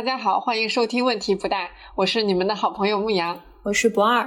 大家好，欢迎收听问题不大，我是你们的好朋友牧羊，我是博二，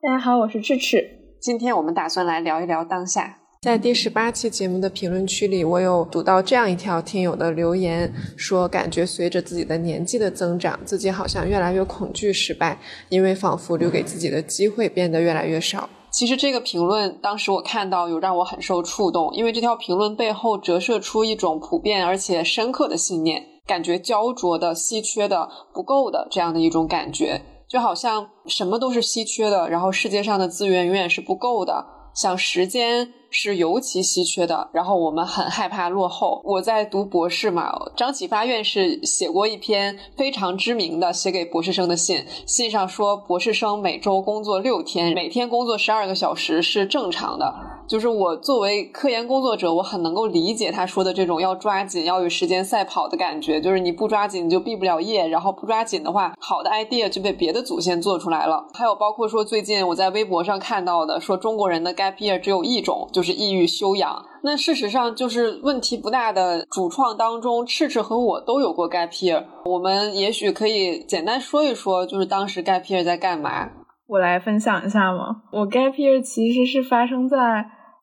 大家好，我是智齿。今天我们打算来聊一聊当下。在第十八期节目的评论区里，我有读到这样一条听友的留言，说感觉随着自己的年纪的增长，自己好像越来越恐惧失败，因为仿佛留给自己的机会变得越来越少。其实这个评论当时我看到有让我很受触动，因为这条评论背后折射出一种普遍而且深刻的信念。感觉焦灼的、稀缺的、不够的这样的一种感觉，就好像什么都是稀缺的，然后世界上的资源永远是不够的，像时间。是尤其稀缺的，然后我们很害怕落后。我在读博士嘛，张启发院士写过一篇非常知名的写给博士生的信，信上说博士生每周工作六天，每天工作十二个小时是正常的。就是我作为科研工作者，我很能够理解他说的这种要抓紧、要与时间赛跑的感觉。就是你不抓紧，你就毕不了业；然后不抓紧的话，好的 idea 就被别的祖先做出来了。还有包括说最近我在微博上看到的，说中国人的 gap year 只有一种。就是抑郁修养。那事实上，就是问题不大的主创当中，赤赤和我都有过 gap year。我们也许可以简单说一说，就是当时 gap year 在干嘛？我来分享一下嘛。我 gap year 其实是发生在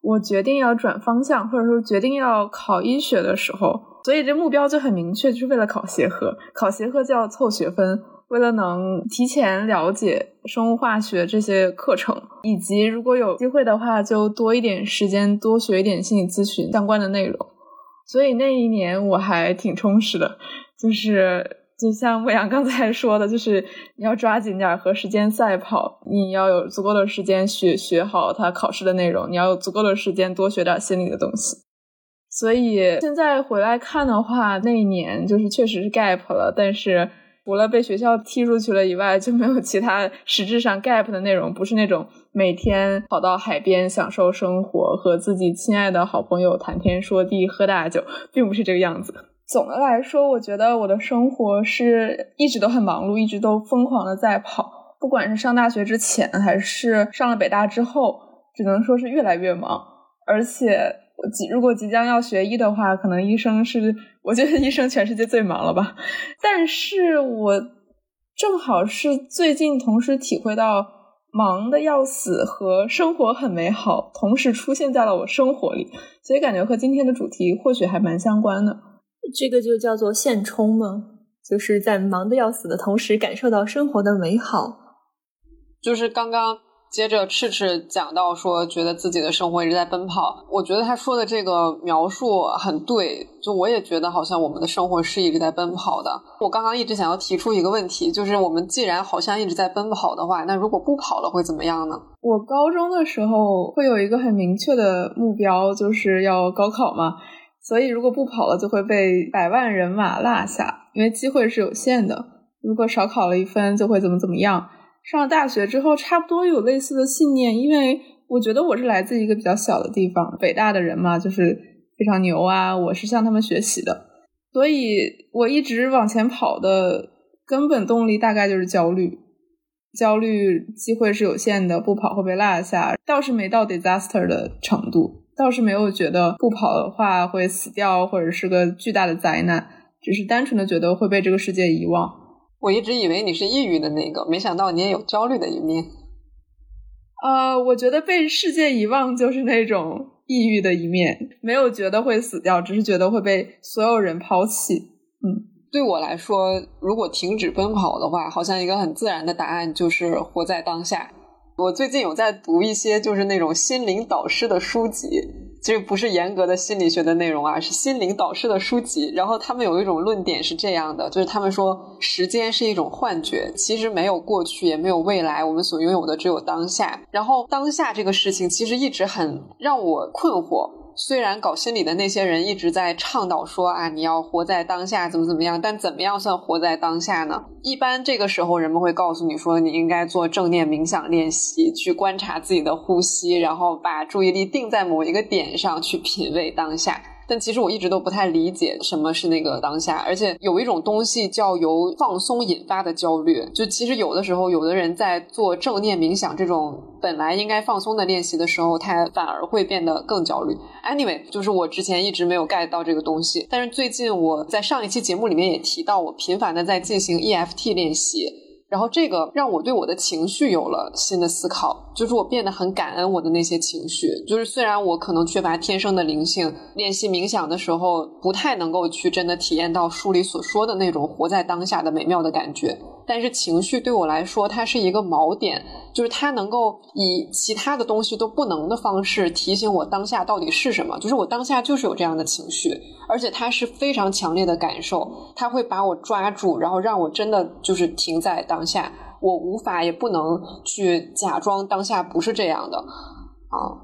我决定要转方向，或者说决定要考医学的时候。所以这目标就很明确，就是为了考协和。考协和就要凑学分。为了能提前了解生物化学这些课程，以及如果有机会的话，就多一点时间多学一点心理咨询相关的内容。所以那一年我还挺充实的，就是就像牧羊刚才说的，就是你要抓紧点和时间赛跑，你要有足够的时间学学好他考试的内容，你要有足够的时间多学点心理的东西。所以现在回来看的话，那一年就是确实是 gap 了，但是。除了被学校踢出去了以外，就没有其他实质上 gap 的内容。不是那种每天跑到海边享受生活，和自己亲爱的好朋友谈天说地、喝大酒，并不是这个样子。总的来说，我觉得我的生活是一直都很忙碌，一直都疯狂的在跑。不管是上大学之前，还是上了北大之后，只能说是越来越忙，而且。即如果即将要学医的话，可能医生是我觉得医生全世界最忙了吧。但是我正好是最近同时体会到忙的要死和生活很美好同时出现在了我生活里，所以感觉和今天的主题或许还蛮相关的。这个就叫做现充吗？就是在忙的要死的同时感受到生活的美好。就是刚刚。接着赤赤讲到说，觉得自己的生活一直在奔跑。我觉得他说的这个描述很对，就我也觉得好像我们的生活是一直在奔跑的。我刚刚一直想要提出一个问题，就是我们既然好像一直在奔跑的话，那如果不跑了会怎么样呢？我高中的时候会有一个很明确的目标，就是要高考嘛，所以如果不跑了就会被百万人马落下，因为机会是有限的。如果少考了一分，就会怎么怎么样。上了大学之后，差不多有类似的信念，因为我觉得我是来自一个比较小的地方，北大的人嘛，就是非常牛啊，我是向他们学习的，所以我一直往前跑的根本动力大概就是焦虑，焦虑机会是有限的，不跑会被落下，倒是没到 disaster 的程度，倒是没有觉得不跑的话会死掉或者是个巨大的灾难，只是单纯的觉得会被这个世界遗忘。我一直以为你是抑郁的那个，没想到你也有焦虑的一面。呃，我觉得被世界遗忘就是那种抑郁的一面，没有觉得会死掉，只是觉得会被所有人抛弃。嗯，对我来说，如果停止奔跑的话，好像一个很自然的答案就是活在当下。我最近有在读一些就是那种心灵导师的书籍。这不是严格的心理学的内容啊，是心灵导师的书籍。然后他们有一种论点是这样的，就是他们说时间是一种幻觉，其实没有过去，也没有未来，我们所拥有的只有当下。然后当下这个事情其实一直很让我困惑。虽然搞心理的那些人一直在倡导说啊，你要活在当下，怎么怎么样，但怎么样算活在当下呢？一般这个时候，人们会告诉你说，你应该做正念冥想练习，去观察自己的呼吸，然后把注意力定在某一个点上去品味当下。但其实我一直都不太理解什么是那个当下，而且有一种东西叫由放松引发的焦虑。就其实有的时候，有的人在做正念冥想这种本来应该放松的练习的时候，他反而会变得更焦虑。Anyway，就是我之前一直没有 get 到这个东西，但是最近我在上一期节目里面也提到，我频繁的在进行 EFT 练习。然后这个让我对我的情绪有了新的思考，就是我变得很感恩我的那些情绪。就是虽然我可能缺乏天生的灵性，练习冥想的时候不太能够去真的体验到书里所说的那种活在当下的美妙的感觉。但是情绪对我来说，它是一个锚点，就是它能够以其他的东西都不能的方式提醒我当下到底是什么。就是我当下就是有这样的情绪，而且它是非常强烈的感受，它会把我抓住，然后让我真的就是停在当下。我无法也不能去假装当下不是这样的啊。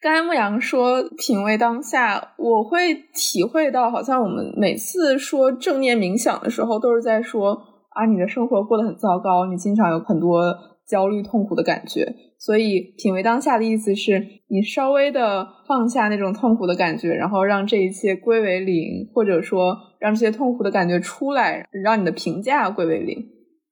刚才牧羊说品味当下，我会体会到，好像我们每次说正念冥想的时候，都是在说。啊，你的生活过得很糟糕，你经常有很多焦虑、痛苦的感觉。所以，品味当下的意思是你稍微的放下那种痛苦的感觉，然后让这一切归为零，或者说让这些痛苦的感觉出来，让你的评价归为零。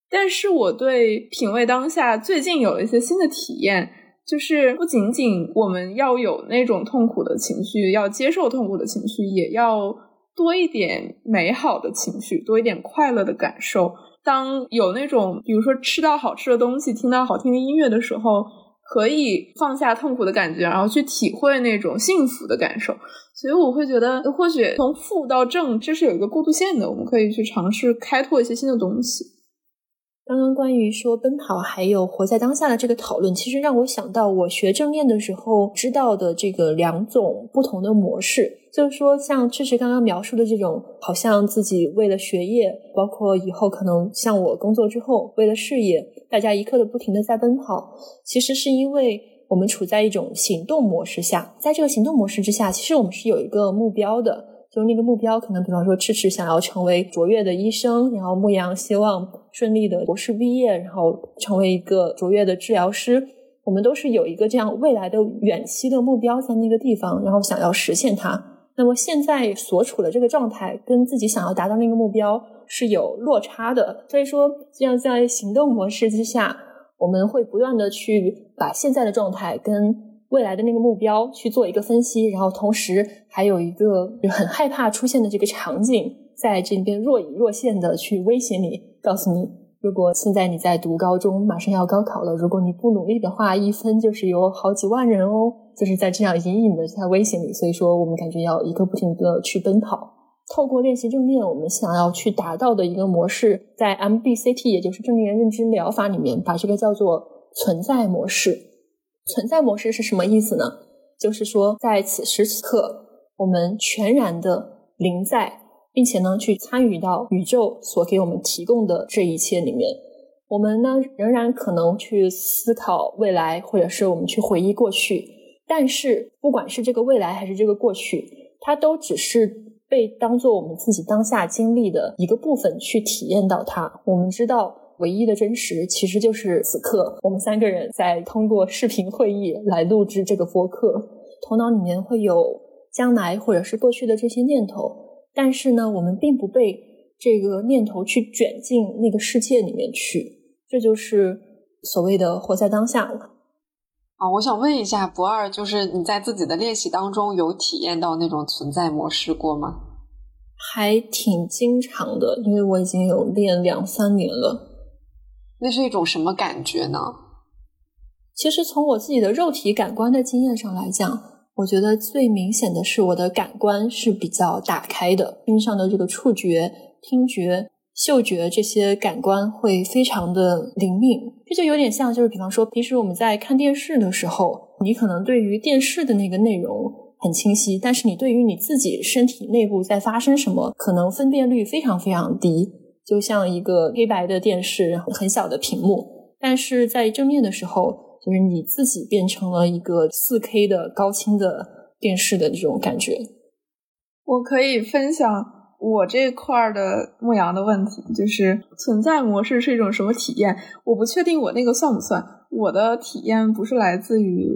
但是，我对品味当下最近有了一些新的体验，就是不仅仅我们要有那种痛苦的情绪，要接受痛苦的情绪，也要多一点美好的情绪，多一点快乐的感受。当有那种，比如说吃到好吃的东西，听到好听的音乐的时候，可以放下痛苦的感觉，然后去体会那种幸福的感受。所以我会觉得，或许从负到正，这是有一个过渡线的，我们可以去尝试开拓一些新的东西。刚刚关于说奔跑还有活在当下的这个讨论，其实让我想到我学正念的时候知道的这个两种不同的模式，就是说像确实刚刚描述的这种，好像自己为了学业，包括以后可能像我工作之后为了事业，大家一刻的不停的在奔跑，其实是因为我们处在一种行动模式下，在这个行动模式之下，其实我们是有一个目标的。就那个目标，可能比方说，赤赤想要成为卓越的医生，然后牧羊希望顺利的博士毕业，然后成为一个卓越的治疗师。我们都是有一个这样未来的远期的目标在那个地方，然后想要实现它。那么现在所处的这个状态，跟自己想要达到那个目标是有落差的。所以说，这样在行动模式之下，我们会不断的去把现在的状态跟。未来的那个目标去做一个分析，然后同时还有一个很害怕出现的这个场景，在这边若隐若现的去威胁你，告诉你，如果现在你在读高中，马上要高考了，如果你不努力的话，一分就是有好几万人哦，就是在这样隐隐的在威胁你。所以说，我们感觉要一个不停的去奔跑。透过练习正念，我们想要去达到的一个模式，在 MBCT 也就是正念认知疗法里面，把这个叫做存在模式。存在模式是什么意思呢？就是说，在此时此刻，我们全然的临在，并且呢，去参与到宇宙所给我们提供的这一切里面。我们呢，仍然可能去思考未来，或者是我们去回忆过去。但是，不管是这个未来还是这个过去，它都只是被当做我们自己当下经历的一个部分去体验到它。我们知道。唯一的真实其实就是此刻，我们三个人在通过视频会议来录制这个播客。头脑里面会有将来或者是过去的这些念头，但是呢，我们并不被这个念头去卷进那个世界里面去。这就是所谓的活在当下了。啊，我想问一下不二，就是你在自己的练习当中有体验到那种存在模式过吗？还挺经常的，因为我已经有练两三年了。那是一种什么感觉呢？其实从我自己的肉体感官的经验上来讲，我觉得最明显的是我的感官是比较打开的，身上的这个触觉、听觉、嗅觉这些感官会非常的灵敏。这就有点像，就是比方说，平时我们在看电视的时候，你可能对于电视的那个内容很清晰，但是你对于你自己身体内部在发生什么，可能分辨率非常非常低。就像一个黑白的电视，很小的屏幕，但是在正面的时候，就是你自己变成了一个四 K 的高清的电视的这种感觉。我可以分享我这块的牧羊的问题，就是存在模式是一种什么体验？我不确定我那个算不算。我的体验不是来自于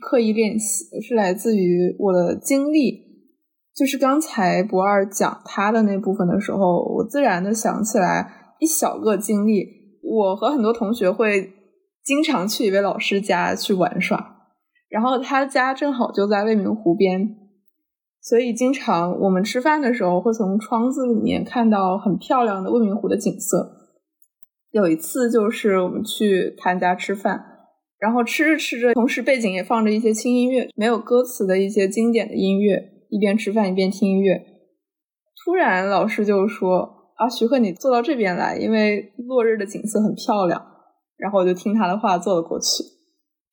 刻意练习，是来自于我的经历。就是刚才博二讲他的那部分的时候，我自然的想起来一小个经历。我和很多同学会经常去一位老师家去玩耍，然后他家正好就在未名湖边，所以经常我们吃饭的时候会从窗子里面看到很漂亮的未名湖的景色。有一次就是我们去他家吃饭，然后吃着吃着，同时背景也放着一些轻音乐，没有歌词的一些经典的音乐。一边吃饭一边听音乐，突然老师就说：“啊，徐克，你坐到这边来，因为落日的景色很漂亮。”然后我就听他的话坐了过去。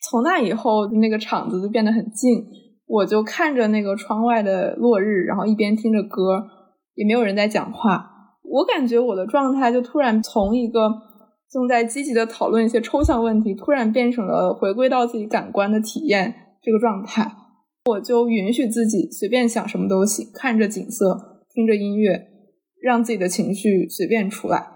从那以后，那个场子就变得很静，我就看着那个窗外的落日，然后一边听着歌，也没有人在讲话。我感觉我的状态就突然从一个正在积极的讨论一些抽象问题，突然变成了回归到自己感官的体验这个状态。我就允许自己随便想什么都行，看着景色，听着音乐，让自己的情绪随便出来。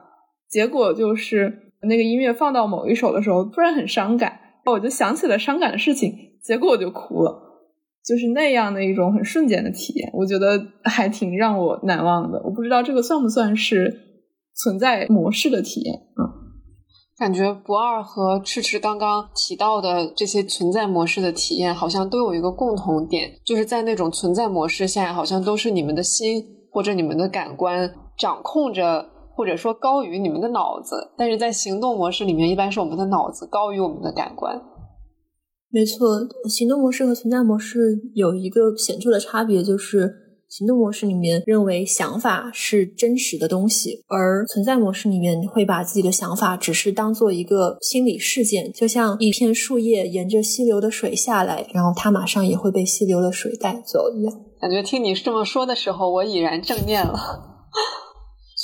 结果就是那个音乐放到某一首的时候，突然很伤感，我就想起了伤感的事情，结果我就哭了，就是那样的一种很瞬间的体验，我觉得还挺让我难忘的。我不知道这个算不算是存在模式的体验啊？感觉不二和赤赤刚刚提到的这些存在模式的体验，好像都有一个共同点，就是在那种存在模式下，好像都是你们的心或者你们的感官掌控着，或者说高于你们的脑子。但是在行动模式里面，一般是我们的脑子高于我们的感官。没错，行动模式和存在模式有一个显著的差别，就是。行动模式里面认为想法是真实的东西，而存在模式里面会把自己的想法只是当做一个心理事件，就像一片树叶沿着溪流的水下来，然后它马上也会被溪流的水带走一样。感觉听你这么说的时候，我已然正念了。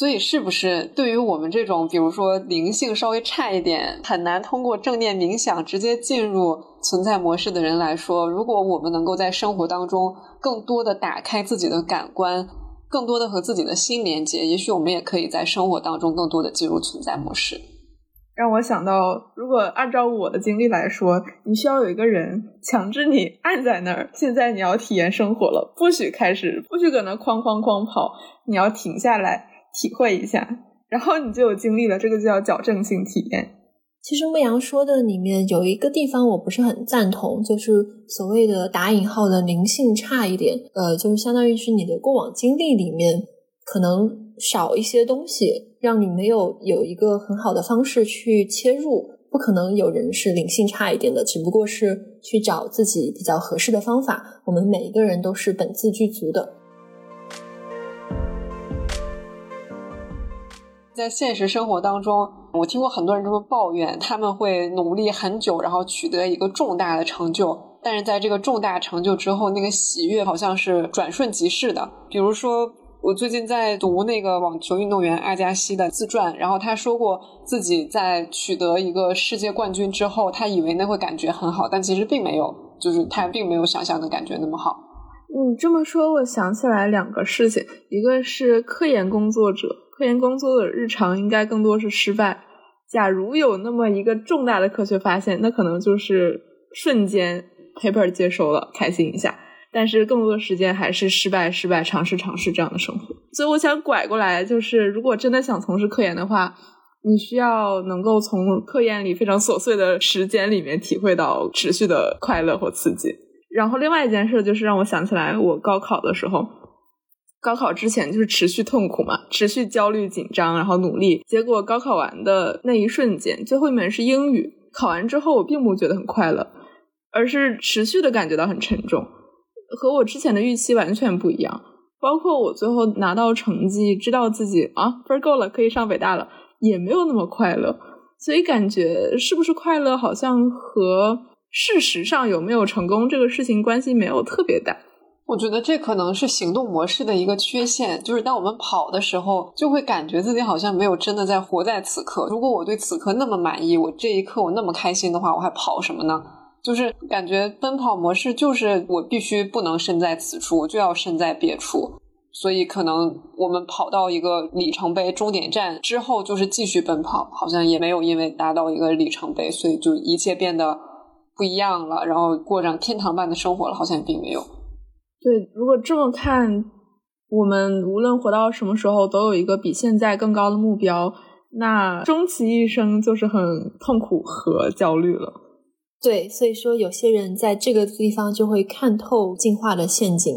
所以，是不是对于我们这种，比如说灵性稍微差一点，很难通过正念冥想直接进入存在模式的人来说，如果我们能够在生活当中更多的打开自己的感官，更多的和自己的心连接，也许我们也可以在生活当中更多的进入存在模式。让我想到，如果按照我的经历来说，你需要有一个人强制你按在那儿，现在你要体验生活了，不许开始，不许搁那哐哐哐跑，你要停下来。体会一下，然后你就有经历了，这个就叫矫正性体验。其实牧羊说的里面有一个地方我不是很赞同，就是所谓的打引号的灵性差一点，呃，就是相当于是你的过往经历里面可能少一些东西，让你没有有一个很好的方式去切入。不可能有人是灵性差一点的，只不过是去找自己比较合适的方法。我们每一个人都是本自具足的。在现实生活当中，我听过很多人这么抱怨，他们会努力很久，然后取得一个重大的成就，但是在这个重大成就之后，那个喜悦好像是转瞬即逝的。比如说，我最近在读那个网球运动员阿加西的自传，然后他说过自己在取得一个世界冠军之后，他以为那会感觉很好，但其实并没有，就是他并没有想象的感觉那么好。你这么说，我想起来两个事情，一个是科研工作者。科研工作的日常应该更多是失败。假如有那么一个重大的科学发现，那可能就是瞬间 paper 接收了，开心一下。但是更多的时间还是失败、失败、尝试、尝试这样的生活。所以我想拐过来，就是如果真的想从事科研的话，你需要能够从科研里非常琐碎的时间里面体会到持续的快乐或刺激。然后另外一件事就是让我想起来，我高考的时候。高考之前就是持续痛苦嘛，持续焦虑紧张，然后努力。结果高考完的那一瞬间，最后一门是英语。考完之后，我并不觉得很快乐，而是持续的感觉到很沉重，和我之前的预期完全不一样。包括我最后拿到成绩，知道自己啊分够了，可以上北大了，也没有那么快乐。所以感觉是不是快乐，好像和事实上有没有成功这个事情关系没有特别大。我觉得这可能是行动模式的一个缺陷，就是当我们跑的时候，就会感觉自己好像没有真的在活在此刻。如果我对此刻那么满意，我这一刻我那么开心的话，我还跑什么呢？就是感觉奔跑模式就是我必须不能身在此处，我就要身在别处。所以可能我们跑到一个里程碑终点站之后，就是继续奔跑，好像也没有因为达到一个里程碑，所以就一切变得不一样了，然后过上天堂般的生活了，好像也并没有。对，如果这么看，我们无论活到什么时候，都有一个比现在更高的目标，那终其一生就是很痛苦和焦虑了。对，所以说有些人在这个地方就会看透进化的陷阱。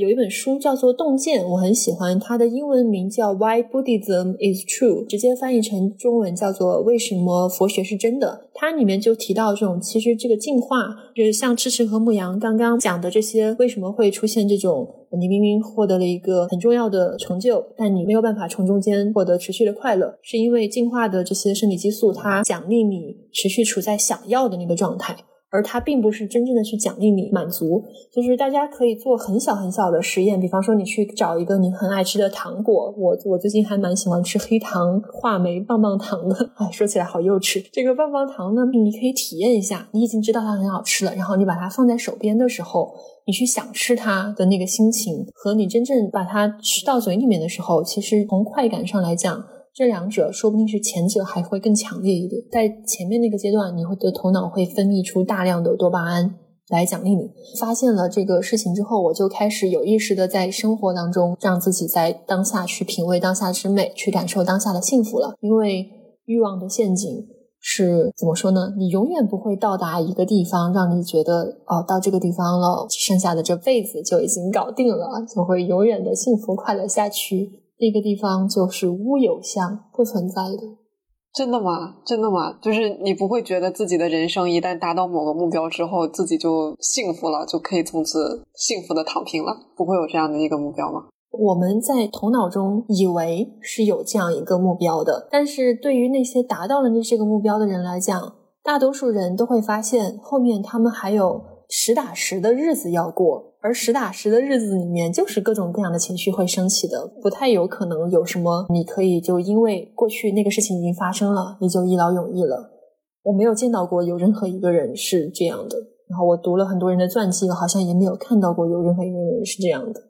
有一本书叫做《洞见》，我很喜欢，它的英文名叫《Why Buddhism Is True》，直接翻译成中文叫做《为什么佛学是真的》。它里面就提到这种，其实这个进化，就是像赤赤和牧羊刚刚讲的这些，为什么会出现这种，你明明获得了一个很重要的成就，但你没有办法从中间获得持续的快乐，是因为进化的这些生理激素，它奖励你持续处在想要的那个状态。而它并不是真正的去奖励你满足，就是大家可以做很小很小的实验，比方说你去找一个你很爱吃的糖果，我我最近还蛮喜欢吃黑糖话梅棒棒糖的，哎，说起来好幼稚。这个棒棒糖呢，你可以体验一下，你已经知道它很好吃了，然后你把它放在手边的时候，你去想吃它的那个心情，和你真正把它吃到嘴里面的时候，其实从快感上来讲。这两者说不定是前者还会更强烈一点，在前面那个阶段，你会的头脑会分泌出大量的多巴胺来奖励你。发现了这个事情之后，我就开始有意识的在生活当中让自己在当下去品味当下之美，去感受当下的幸福了。因为欲望的陷阱是怎么说呢？你永远不会到达一个地方，让你觉得哦，到这个地方了，剩下的这辈子就已经搞定了，就会永远的幸福快乐下去。那个地方就是乌有乡不存在的，真的吗？真的吗？就是你不会觉得自己的人生一旦达到某个目标之后，自己就幸福了，就可以从此幸福的躺平了？不会有这样的一个目标吗？我们在头脑中以为是有这样一个目标的，但是对于那些达到了那这个目标的人来讲，大多数人都会发现后面他们还有实打实的日子要过。而实打实的日子里面，就是各种各样的情绪会升起的，不太有可能有什么你可以就因为过去那个事情已经发生了，你就一劳永逸了。我没有见到过有任何一个人是这样的。然后我读了很多人的传记，好像也没有看到过有任何一个人是这样的。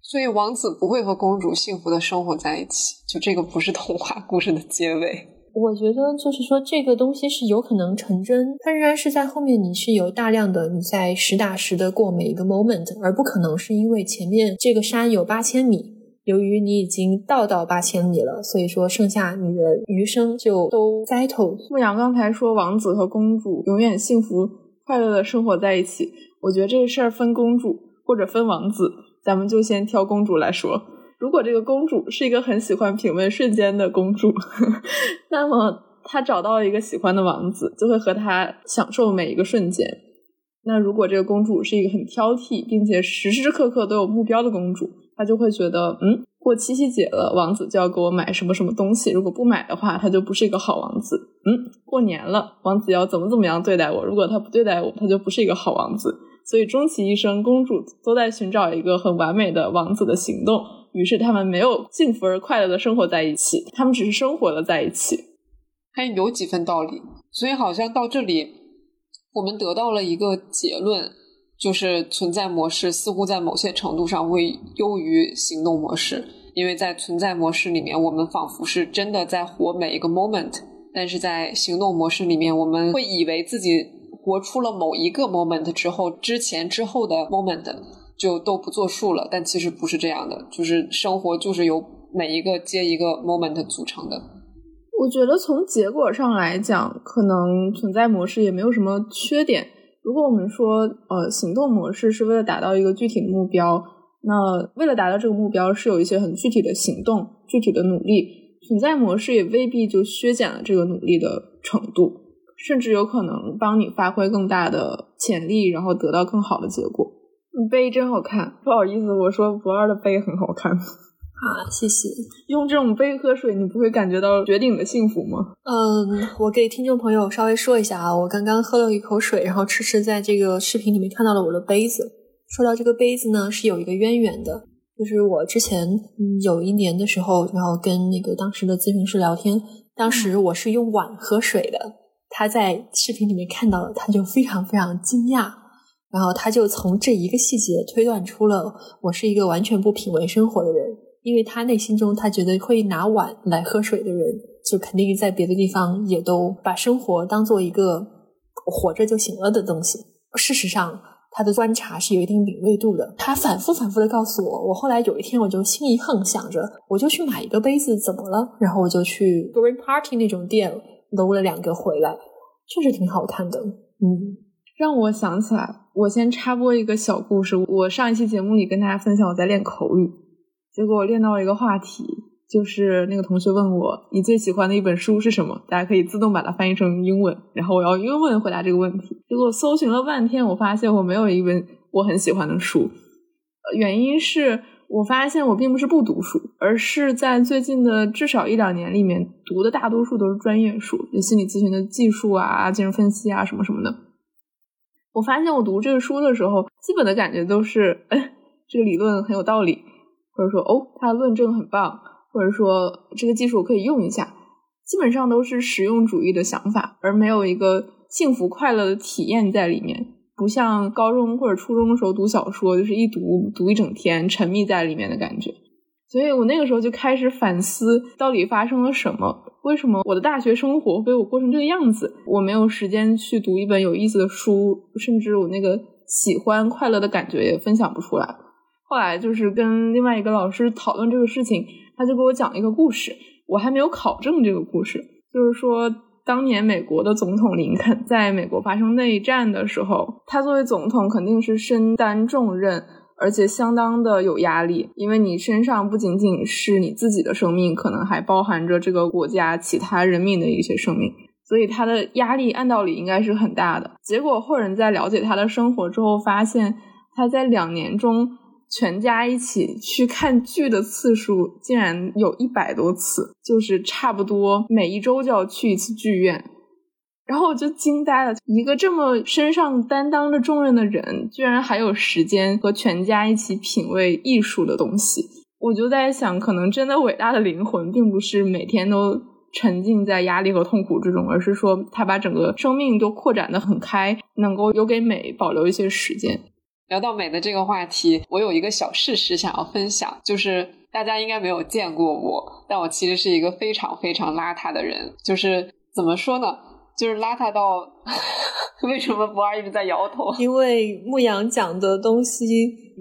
所以王子不会和公主幸福的生活在一起，就这个不是童话故事的结尾。我觉得就是说，这个东西是有可能成真，它仍然是在后面，你是有大量的你在实打实的过每一个 moment，而不可能是因为前面这个山有八千米，由于你已经到到八千米了，所以说剩下你的余生就都栽头。牧羊刚才说王子和公主永远幸福快乐的生活在一起，我觉得这个事儿分公主或者分王子，咱们就先挑公主来说。如果这个公主是一个很喜欢品味瞬间的公主，那么她找到一个喜欢的王子，就会和他享受每一个瞬间。那如果这个公主是一个很挑剔，并且时时刻刻都有目标的公主，她就会觉得，嗯，过七夕节了，王子就要给我买什么什么东西，如果不买的话，他就不是一个好王子。嗯，过年了，王子要怎么怎么样对待我，如果他不对待我，他就不是一个好王子。所以终其一生，公主都在寻找一个很完美的王子的行动。于是他们没有幸福而快乐的生活在一起，他们只是生活了在一起，还有几分道理。所以好像到这里，我们得到了一个结论，就是存在模式似乎在某些程度上会优于行动模式，因为在存在模式里面，我们仿佛是真的在活每一个 moment，但是在行动模式里面，我们会以为自己活出了某一个 moment 之后，之前之后的 moment。就都不作数了，但其实不是这样的，就是生活就是由每一个接一个 moment 组成的。我觉得从结果上来讲，可能存在模式也没有什么缺点。如果我们说，呃，行动模式是为了达到一个具体的目标，那为了达到这个目标是有一些很具体的行动、具体的努力。存在模式也未必就削减了这个努力的程度，甚至有可能帮你发挥更大的潜力，然后得到更好的结果。杯真好看，不好意思，我说不二的杯很好看啊，谢谢。用这种杯喝水，你不会感觉到绝顶的幸福吗？嗯，我给听众朋友稍微说一下啊，我刚刚喝了一口水，然后迟迟在这个视频里面看到了我的杯子。说到这个杯子呢，是有一个渊源的，就是我之前有一年的时候，然后跟那个当时的咨询师聊天，当时我是用碗喝水的，他在视频里面看到了，他就非常非常惊讶。然后他就从这一个细节推断出了我是一个完全不品味生活的人，因为他内心中他觉得会拿碗来喝水的人，就肯定在别的地方也都把生活当做一个活着就行了的东西。事实上，他的观察是有一定敏锐度的。他反复反复的告诉我，我后来有一天我就心一横，想着我就去买一个杯子，怎么了？然后我就去 Green Party 那种店搂了两个回来，确实挺好看的。嗯，让我想起来，我先插播一个小故事。我上一期节目里跟大家分享我在练口语，结果我练到了一个话题。就是那个同学问我，你最喜欢的一本书是什么？大家可以自动把它翻译成英文，然后我要英文回答这个问题。结果搜寻了半天，我发现我没有一本我很喜欢的书。原因是我发现我并不是不读书，而是在最近的至少一两年里面读的大多数都是专业书，就心理咨询的技术啊、精神分析啊什么什么的。我发现我读这个书的时候，基本的感觉都是，哎，这个理论很有道理，或者说，哦，它的论证很棒。或者说这个技术可以用一下，基本上都是实用主义的想法，而没有一个幸福快乐的体验在里面。不像高中或者初中的时候读小说，就是一读读一整天，沉迷在里面的感觉。所以我那个时候就开始反思，到底发生了什么？为什么我的大学生活被我过成这个样子？我没有时间去读一本有意思的书，甚至我那个喜欢快乐的感觉也分享不出来。后来就是跟另外一个老师讨论这个事情。他就给我讲一个故事，我还没有考证这个故事。就是说，当年美国的总统林肯在美国发生内战的时候，他作为总统肯定是身担重任，而且相当的有压力，因为你身上不仅仅是你自己的生命，可能还包含着这个国家其他人民的一些生命，所以他的压力按道理应该是很大的。结果后人在了解他的生活之后，发现他在两年中。全家一起去看剧的次数竟然有一百多次，就是差不多每一周就要去一次剧院，然后我就惊呆了。一个这么身上担当着重任的人，居然还有时间和全家一起品味艺术的东西。我就在想，可能真的伟大的灵魂，并不是每天都沉浸在压力和痛苦之中，而是说他把整个生命都扩展的很开，能够留给美保留一些时间。聊到美的这个话题，我有一个小事实想要分享，就是大家应该没有见过我，但我其实是一个非常非常邋遢的人。就是怎么说呢？就是邋遢到 为什么不二一直在摇头？因为牧羊讲的东西，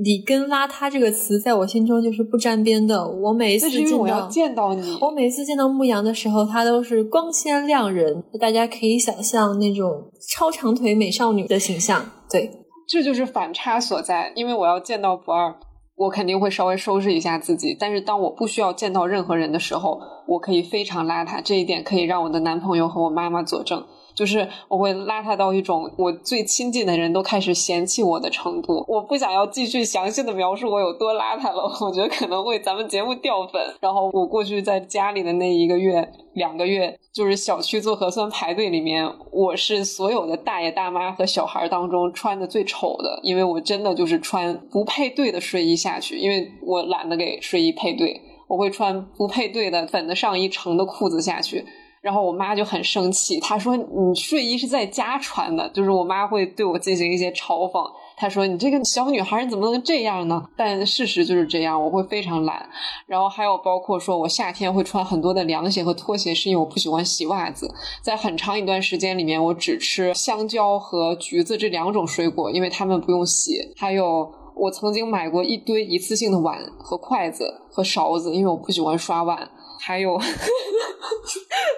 你跟邋遢这个词在我心中就是不沾边的。我每一次见到见到你，我每次见到牧羊的时候，他都是光鲜亮人，大家可以想象那种超长腿美少女的形象。对。这就是反差所在，因为我要见到不二，我肯定会稍微收拾一下自己。但是当我不需要见到任何人的时候，我可以非常邋遢。这一点可以让我的男朋友和我妈妈佐证。就是我会邋遢到一种我最亲近的人都开始嫌弃我的程度。我不想要继续详细的描述我有多邋遢了，我觉得可能会咱们节目掉粉。然后我过去在家里的那一个月、两个月，就是小区做核酸排队里面，我是所有的大爷大妈和小孩当中穿的最丑的，因为我真的就是穿不配对的睡衣下去，因为我懒得给睡衣配对，我会穿不配对的粉的上衣、橙的裤子下去。然后我妈就很生气，她说：“你睡衣是在家穿的。”就是我妈会对我进行一些嘲讽。她说：“你这个小女孩，你怎么能这样呢？”但事实就是这样，我会非常懒。然后还有包括说我夏天会穿很多的凉鞋和拖鞋，是因为我不喜欢洗袜子。在很长一段时间里面，我只吃香蕉和橘子这两种水果，因为它们不用洗。还有我曾经买过一堆一次性的碗和筷子和勺子，因为我不喜欢刷碗。还有。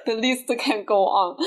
The list can go on，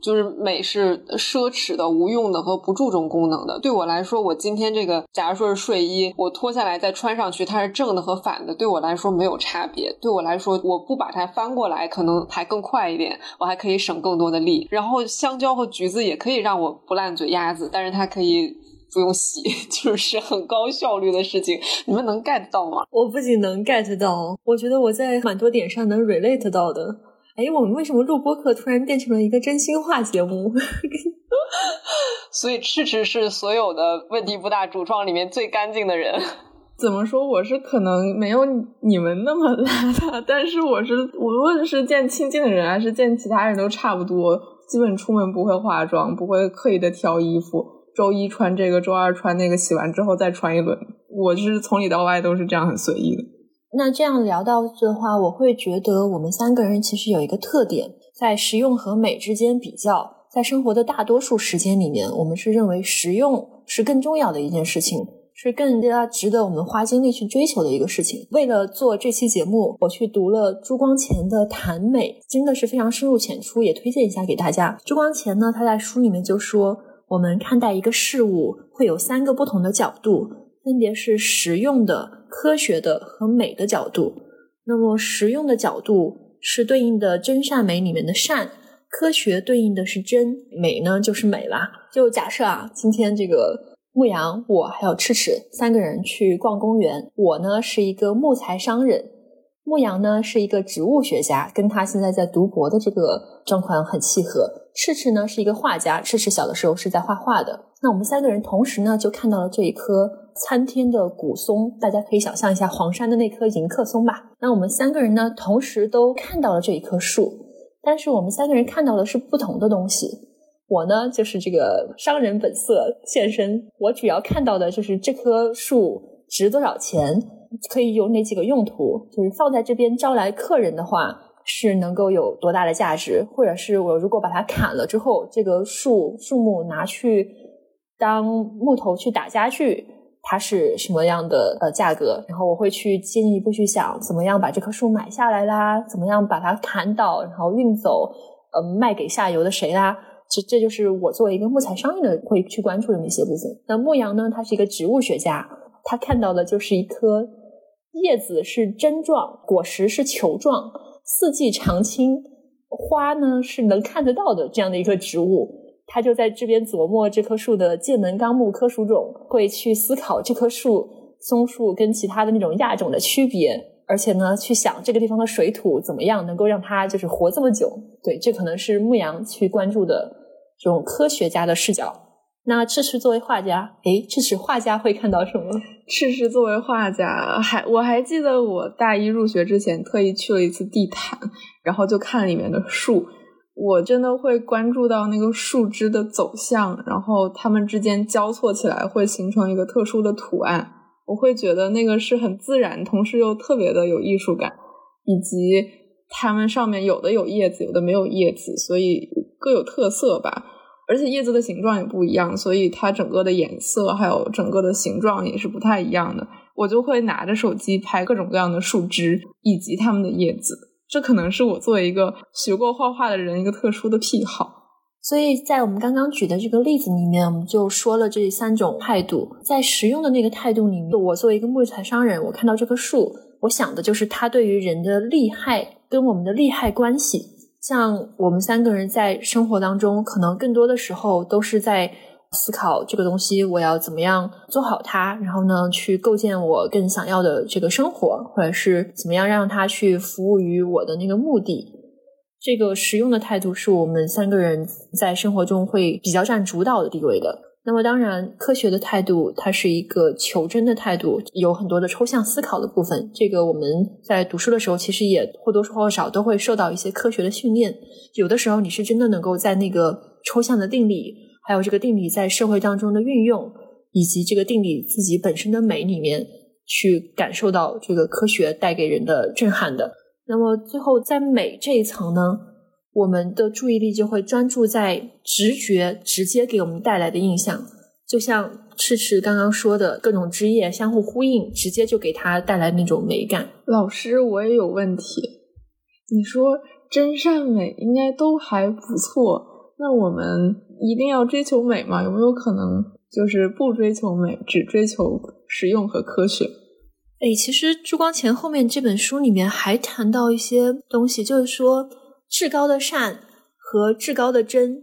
就是美是奢侈的、无用的和不注重功能的。对我来说，我今天这个，假如说是睡衣，我脱下来再穿上去，它是正的和反的，对我来说没有差别。对我来说，我不把它翻过来，可能还更快一点，我还可以省更多的力。然后香蕉和橘子也可以让我不烂嘴鸭子，但是它可以不用洗，就是很高效率的事情。你们能 get 到吗？我不仅能 get 到，我觉得我在蛮多点上能 relate 到的。哎，我们为什么录播课突然变成了一个真心话节目？所以赤赤是所有的问题不大主创里面最干净的人。怎么说？我是可能没有你们那么邋遢，但是我是无论是见亲近的人还是见其他人都差不多，基本出门不会化妆，不会刻意的挑衣服，周一穿这个，周二穿那个，洗完之后再穿一轮。我是从里到外都是这样很随意的。那这样聊到的话，我会觉得我们三个人其实有一个特点，在实用和美之间比较，在生活的大多数时间里面，我们是认为实用是更重要的一件事情，是更加值得我们花精力去追求的一个事情。为了做这期节目，我去读了朱光潜的《谈美》，真的是非常深入浅出，也推荐一下给大家。朱光潜呢，他在书里面就说，我们看待一个事物会有三个不同的角度，分别是实用的、科学的和美的角度。那么实用的角度是对应的真善美里面的善。科学对应的是真，美呢就是美啦。就假设啊，今天这个牧羊，我还有赤赤三个人去逛公园。我呢是一个木材商人，牧羊呢是一个植物学家，跟他现在在读博的这个状况很契合。赤赤呢是一个画家，赤赤小的时候是在画画的。那我们三个人同时呢就看到了这一棵参天的古松，大家可以想象一下黄山的那棵迎客松吧。那我们三个人呢同时都看到了这一棵树。但是我们三个人看到的是不同的东西。我呢，就是这个商人本色现身。我主要看到的就是这棵树值多少钱，可以有哪几个用途，就是放在这边招来客人的话，是能够有多大的价值，或者是我如果把它砍了之后，这个树树木拿去当木头去打家具。它是什么样的呃价格？然后我会去进一步去想，怎么样把这棵树买下来啦？怎么样把它砍倒，然后运走，呃，卖给下游的谁啦？这这就是我作为一个木材商人的会去关注的那些部分。那牧羊呢？他是一个植物学家，他看到的就是一棵叶子是针状，果实是球状，四季常青，花呢是能看得到的这样的一个植物。他就在这边琢磨这棵树的剑门纲目科属种，会去思考这棵树松树跟其他的那种亚种的区别，而且呢，去想这个地方的水土怎么样能够让它就是活这么久。对，这可能是牧羊去关注的这种科学家的视角。那赤赤作为画家，诶，赤赤画家会看到什么？赤赤作为画家，还我还记得我大一入学之前特意去了一次地坛，然后就看里面的树。我真的会关注到那个树枝的走向，然后它们之间交错起来会形成一个特殊的图案。我会觉得那个是很自然，同时又特别的有艺术感，以及它们上面有的有叶子，有的没有叶子，所以各有特色吧。而且叶子的形状也不一样，所以它整个的颜色还有整个的形状也是不太一样的。我就会拿着手机拍各种各样的树枝以及它们的叶子。这可能是我作为一个学过画画的人一个特殊的癖好。所以在我们刚刚举的这个例子里面，我们就说了这三种态度。在实用的那个态度里面，我作为一个木材商人，我看到这棵树，我想的就是它对于人的利害跟我们的利害关系。像我们三个人在生活当中，可能更多的时候都是在。思考这个东西，我要怎么样做好它，然后呢，去构建我更想要的这个生活，或者是怎么样让它去服务于我的那个目的。这个实用的态度是我们三个人在生活中会比较占主导的地位的。那么，当然，科学的态度它是一个求真的态度，有很多的抽象思考的部分。这个我们在读书的时候，其实也或多或少都会受到一些科学的训练。有的时候，你是真的能够在那个抽象的定理。还有这个定理在社会当中的运用，以及这个定理自己本身的美里面，去感受到这个科学带给人的震撼的。那么最后在美这一层呢，我们的注意力就会专注在直觉直接给我们带来的印象，就像赤赤刚刚说的各种枝叶相互呼应，直接就给它带来那种美感。老师，我也有问题，你说真善美应该都还不错，那我们。一定要追求美吗？有没有可能就是不追求美，只追求实用和科学？哎，其实朱光潜后面这本书里面还谈到一些东西，就是说至高的善和至高的真，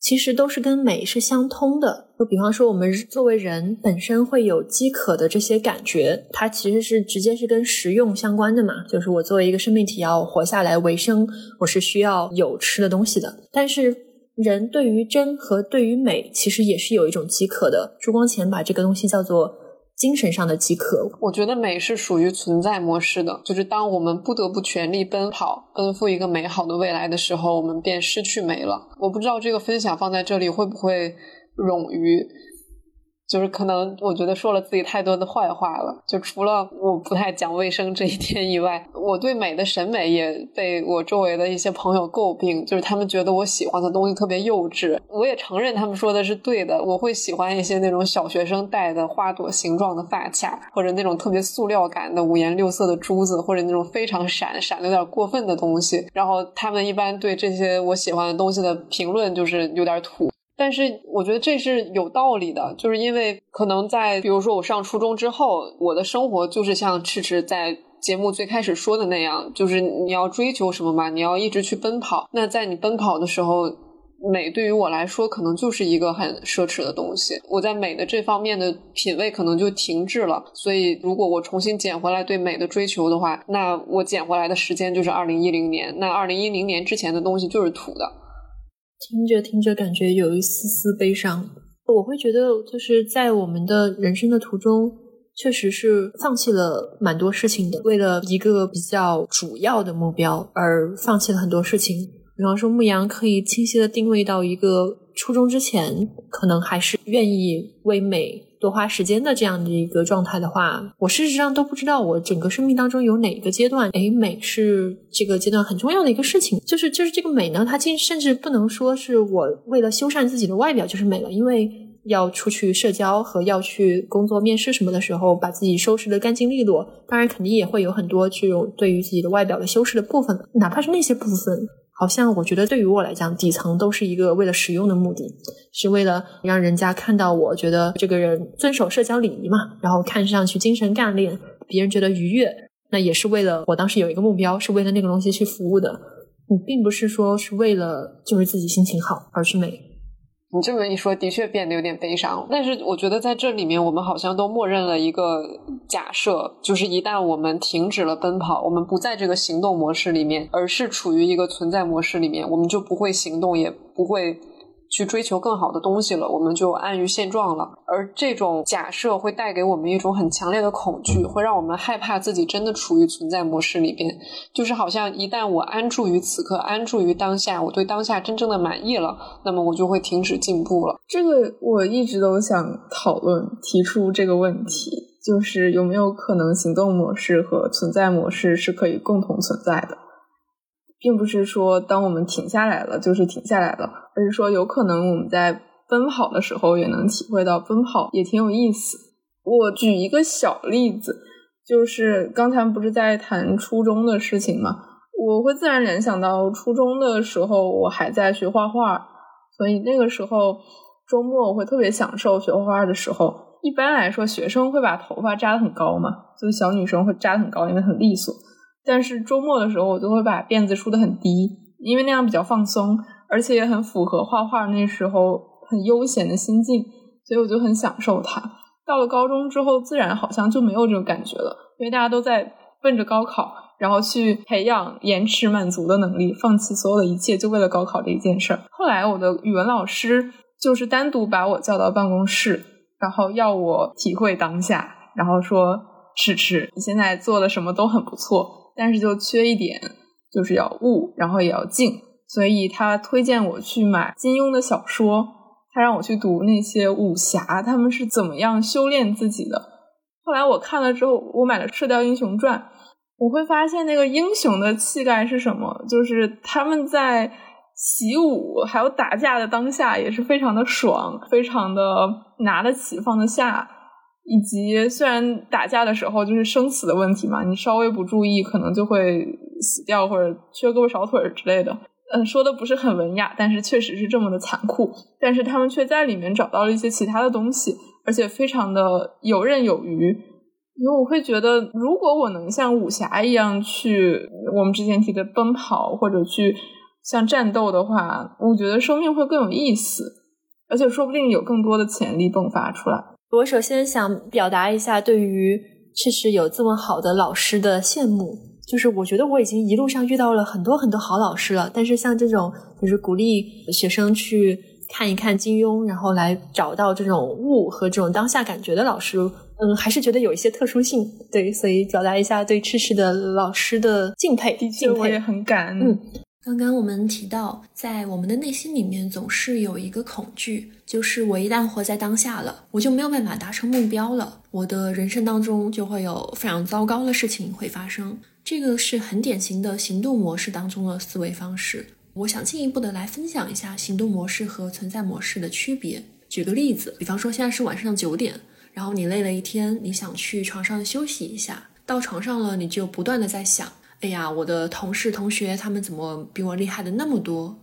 其实都是跟美是相通的。就比方说，我们作为人本身会有饥渴的这些感觉，它其实是直接是跟实用相关的嘛。就是我作为一个生命体要活下来为生，我是需要有吃的东西的，但是。人对于真和对于美，其实也是有一种饥渴的。朱光潜把这个东西叫做精神上的饥渴。我觉得美是属于存在模式的，就是当我们不得不全力奔跑，奔赴一个美好的未来的时候，我们便失去美了。我不知道这个分享放在这里会不会冗余。就是可能我觉得说了自己太多的坏话了。就除了我不太讲卫生这一点以外，我对美的审美也被我周围的一些朋友诟病，就是他们觉得我喜欢的东西特别幼稚。我也承认他们说的是对的，我会喜欢一些那种小学生戴的花朵形状的发卡，或者那种特别塑料感的五颜六色的珠子，或者那种非常闪闪的有点过分的东西。然后他们一般对这些我喜欢的东西的评论就是有点土。但是我觉得这是有道理的，就是因为可能在比如说我上初中之后，我的生活就是像赤赤在节目最开始说的那样，就是你要追求什么嘛，你要一直去奔跑。那在你奔跑的时候，美对于我来说可能就是一个很奢侈的东西。我在美的这方面的品味可能就停滞了。所以如果我重新捡回来对美的追求的话，那我捡回来的时间就是二零一零年。那二零一零年之前的东西就是土的。听着听着，感觉有一丝丝悲伤。我会觉得，就是在我们的人生的途中，确实是放弃了蛮多事情的，为了一个比较主要的目标而放弃了很多事情。比方说，牧羊可以清晰的定位到一个初中之前，可能还是愿意为美。多花时间的这样的一个状态的话，我事实上都不知道我整个生命当中有哪一个阶段，哎，美是这个阶段很重要的一个事情。就是就是这个美呢，它竟甚至不能说是我为了修缮自己的外表就是美了，因为要出去社交和要去工作面试什么的时候，把自己收拾的干净利落，当然肯定也会有很多这种对于自己的外表的修饰的部分，哪怕是那些部分。好像我觉得对于我来讲，底层都是一个为了实用的目的，是为了让人家看到我觉得这个人遵守社交礼仪嘛，然后看上去精神干练，别人觉得愉悦，那也是为了我当时有一个目标，是为了那个东西去服务的。你并不是说是为了就是自己心情好而去美。你这么一说，的确变得有点悲伤。但是我觉得在这里面，我们好像都默认了一个假设，就是一旦我们停止了奔跑，我们不在这个行动模式里面，而是处于一个存在模式里面，我们就不会行动，也不会。去追求更好的东西了，我们就安于现状了。而这种假设会带给我们一种很强烈的恐惧，会让我们害怕自己真的处于存在模式里边。就是好像一旦我安住于此刻，安住于当下，我对当下真正的满意了，那么我就会停止进步了。这个我一直都想讨论，提出这个问题，就是有没有可能行动模式和存在模式是可以共同存在的。并不是说当我们停下来了就是停下来了，而是说有可能我们在奔跑的时候也能体会到奔跑也挺有意思。我举一个小例子，就是刚才不是在谈初中的事情嘛，我会自然联想到初中的时候我还在学画画，所以那个时候周末我会特别享受学画画的时候。一般来说，学生会把头发扎得很高嘛，就是小女生会扎得很高，因为很利索。但是周末的时候，我就会把辫子梳得很低，因为那样比较放松，而且也很符合画画那时候很悠闲的心境，所以我就很享受它。到了高中之后，自然好像就没有这种感觉了，因为大家都在奔着高考，然后去培养延迟满足的能力，放弃所有的一切，就为了高考这一件事儿。后来我的语文老师就是单独把我叫到办公室，然后要我体会当下，然后说：“迟迟，你现在做的什么都很不错。”但是就缺一点，就是要悟，然后也要静，所以他推荐我去买金庸的小说，他让我去读那些武侠，他们是怎么样修炼自己的。后来我看了之后，我买了《射雕英雄传》，我会发现那个英雄的气概是什么，就是他们在习武还有打架的当下也是非常的爽，非常的拿得起放得下。以及虽然打架的时候就是生死的问题嘛，你稍微不注意可能就会死掉或者缺胳膊少腿之类的。嗯，说的不是很文雅，但是确实是这么的残酷。但是他们却在里面找到了一些其他的东西，而且非常的游刃有余。因为我会觉得，如果我能像武侠一样去我们之前提的奔跑或者去像战斗的话，我觉得生命会更有意思，而且说不定有更多的潜力迸发出来。我首先想表达一下对于确实有这么好的老师的羡慕，就是我觉得我已经一路上遇到了很多很多好老师了，但是像这种就是鼓励学生去看一看金庸，然后来找到这种悟和这种当下感觉的老师，嗯，还是觉得有一些特殊性，对，所以表达一下对知识的老师的敬佩。的确，我也很感恩。嗯，刚刚我们提到，在我们的内心里面总是有一个恐惧，就是我一旦活在当下了，我就没有办法达成目标了，我的人生当中就会有非常糟糕的事情会发生。这个是很典型的行动模式当中的思维方式。我想进一步的来分享一下行动模式和存在模式的区别。举个例子，比方说现在是晚上九点，然后你累了一天，你想去床上休息一下，到床上了，你就不断的在想。哎呀，我的同事同学他们怎么比我厉害的那么多？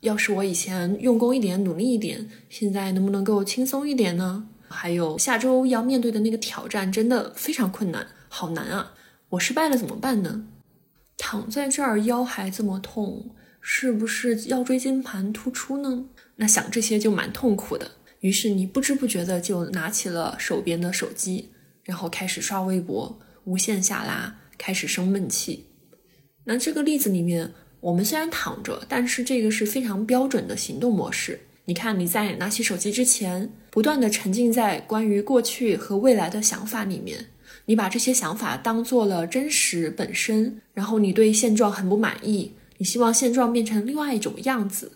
要是我以前用功一点，努力一点，现在能不能够轻松一点呢？还有下周要面对的那个挑战真的非常困难，好难啊！我失败了怎么办呢？躺在这儿腰还这么痛，是不是腰椎间盘突出呢？那想这些就蛮痛苦的。于是你不知不觉的就拿起了手边的手机，然后开始刷微博，无限下拉，开始生闷气。那这个例子里面，我们虽然躺着，但是这个是非常标准的行动模式。你看，你在拿起手机之前，不断的沉浸在关于过去和未来的想法里面，你把这些想法当做了真实本身，然后你对现状很不满意，你希望现状变成另外一种样子。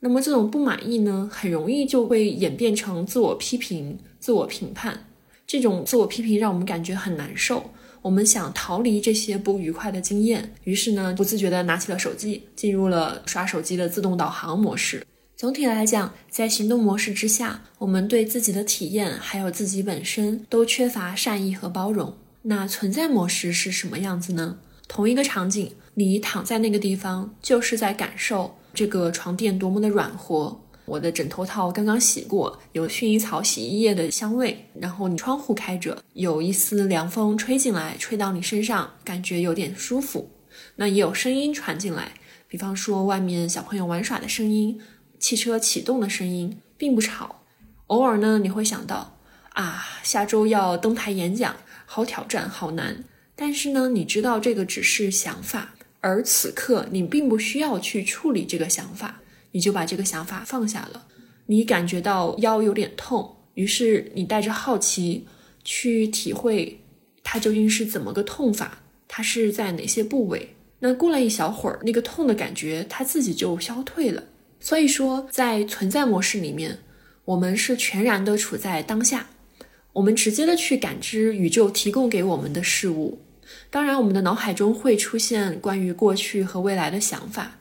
那么这种不满意呢，很容易就会演变成自我批评、自我评判。这种自我批评让我们感觉很难受。我们想逃离这些不愉快的经验，于是呢，不自觉地拿起了手机，进入了刷手机的自动导航模式。总体来讲，在行动模式之下，我们对自己的体验还有自己本身都缺乏善意和包容。那存在模式是什么样子呢？同一个场景，你躺在那个地方，就是在感受这个床垫多么的软和。我的枕头套刚刚洗过，有薰衣草洗衣液的香味。然后你窗户开着，有一丝凉风吹进来，吹到你身上，感觉有点舒服。那也有声音传进来，比方说外面小朋友玩耍的声音，汽车启动的声音，并不吵。偶尔呢，你会想到啊，下周要登台演讲，好挑战，好难。但是呢，你知道这个只是想法，而此刻你并不需要去处理这个想法。你就把这个想法放下了，你感觉到腰有点痛，于是你带着好奇去体会它究竟是怎么个痛法，它是在哪些部位。那过了一小会儿，那个痛的感觉它自己就消退了。所以说，在存在模式里面，我们是全然的处在当下，我们直接的去感知宇宙提供给我们的事物。当然，我们的脑海中会出现关于过去和未来的想法。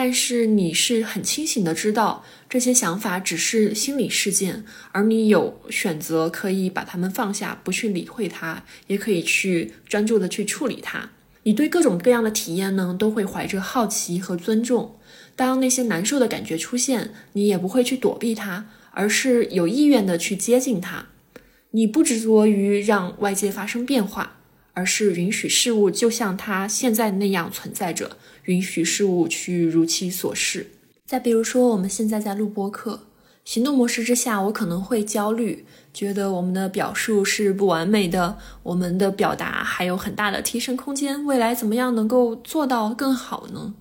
但是你是很清醒的，知道这些想法只是心理事件，而你有选择可以把它们放下，不去理会它，也可以去专注的去处理它。你对各种各样的体验呢，都会怀着好奇和尊重。当那些难受的感觉出现，你也不会去躲避它，而是有意愿的去接近它。你不执着于让外界发生变化。而是允许事物就像它现在那样存在着，允许事物去如其所是。再比如说，我们现在在录播课，行动模式之下，我可能会焦虑，觉得我们的表述是不完美的，我们的表达还有很大的提升空间，未来怎么样能够做到更好呢？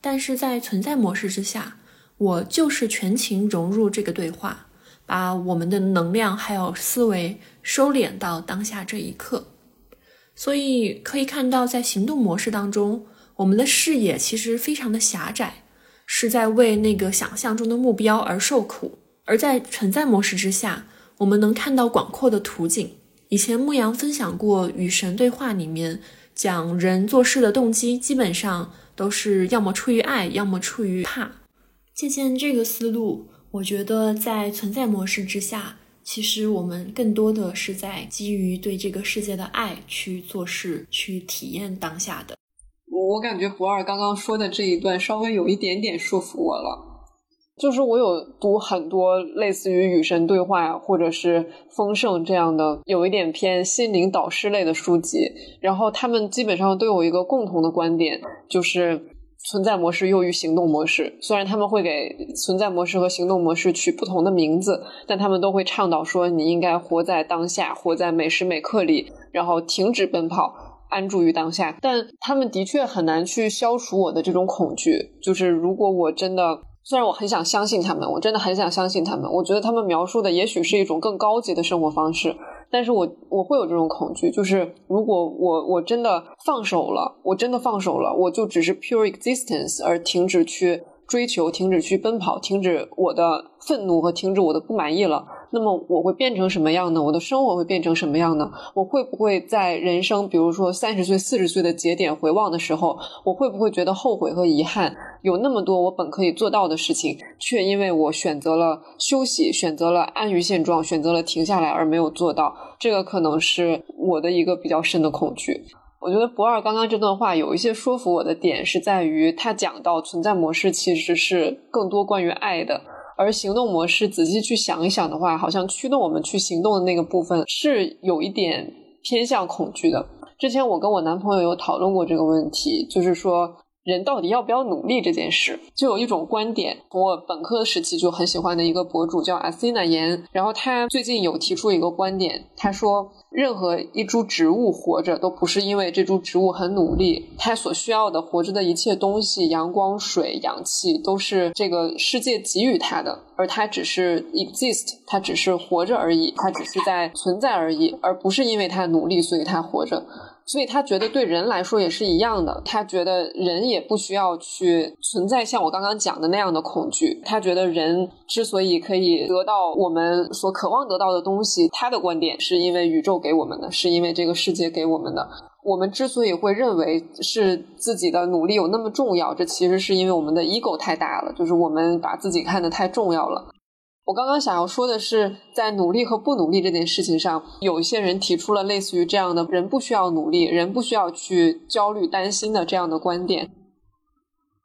但是在存在模式之下，我就是全情融入这个对话，把我们的能量还有思维收敛到当下这一刻。所以可以看到，在行动模式当中，我们的视野其实非常的狭窄，是在为那个想象中的目标而受苦；而在存在模式之下，我们能看到广阔的图景。以前牧羊分享过《与神对话》里面讲人做事的动机，基本上都是要么出于爱，要么出于怕。借鉴这个思路，我觉得在存在模式之下。其实我们更多的是在基于对这个世界的爱去做事，去体验当下的。我感觉不二刚刚说的这一段稍微有一点点说服我了。就是我有读很多类似于与神对话或者是丰盛这样的有一点偏心灵导师类的书籍，然后他们基本上都有一个共同的观点，就是。存在模式优于行动模式，虽然他们会给存在模式和行动模式取不同的名字，但他们都会倡导说你应该活在当下，活在每时每刻里，然后停止奔跑，安住于当下。但他们的确很难去消除我的这种恐惧。就是如果我真的，虽然我很想相信他们，我真的很想相信他们，我觉得他们描述的也许是一种更高级的生活方式。但是我我会有这种恐惧，就是如果我我真的放手了，我真的放手了，我就只是 pure existence 而停止去。追求停止去奔跑，停止我的愤怒和停止我的不满意了，那么我会变成什么样呢？我的生活会变成什么样呢？我会不会在人生，比如说三十岁、四十岁的节点回望的时候，我会不会觉得后悔和遗憾？有那么多我本可以做到的事情，却因为我选择了休息，选择了安于现状，选择了停下来而没有做到，这个可能是我的一个比较深的恐惧。我觉得不二刚刚这段话有一些说服我的点，是在于他讲到存在模式其实是更多关于爱的，而行动模式仔细去想一想的话，好像驱动我们去行动的那个部分是有一点偏向恐惧的。之前我跟我男朋友有讨论过这个问题，就是说。人到底要不要努力这件事，就有一种观点，我本科时期就很喜欢的一个博主叫阿西娜言，然后他最近有提出一个观点，他说，任何一株植物活着都不是因为这株植物很努力，它所需要的活着的一切东西，阳光、水、氧气，都是这个世界给予它的，而它只是 exist，它只是活着而已，它只是在存在而已，而不是因为它努力所以它活着。所以他觉得对人来说也是一样的，他觉得人也不需要去存在像我刚刚讲的那样的恐惧。他觉得人之所以可以得到我们所渴望得到的东西，他的观点是因为宇宙给我们的，是因为这个世界给我们的。我们之所以会认为是自己的努力有那么重要，这其实是因为我们的 ego 太大了，就是我们把自己看得太重要了。我刚刚想要说的是，在努力和不努力这件事情上，有一些人提出了类似于这样的人不需要努力，人不需要去焦虑担心的这样的观点。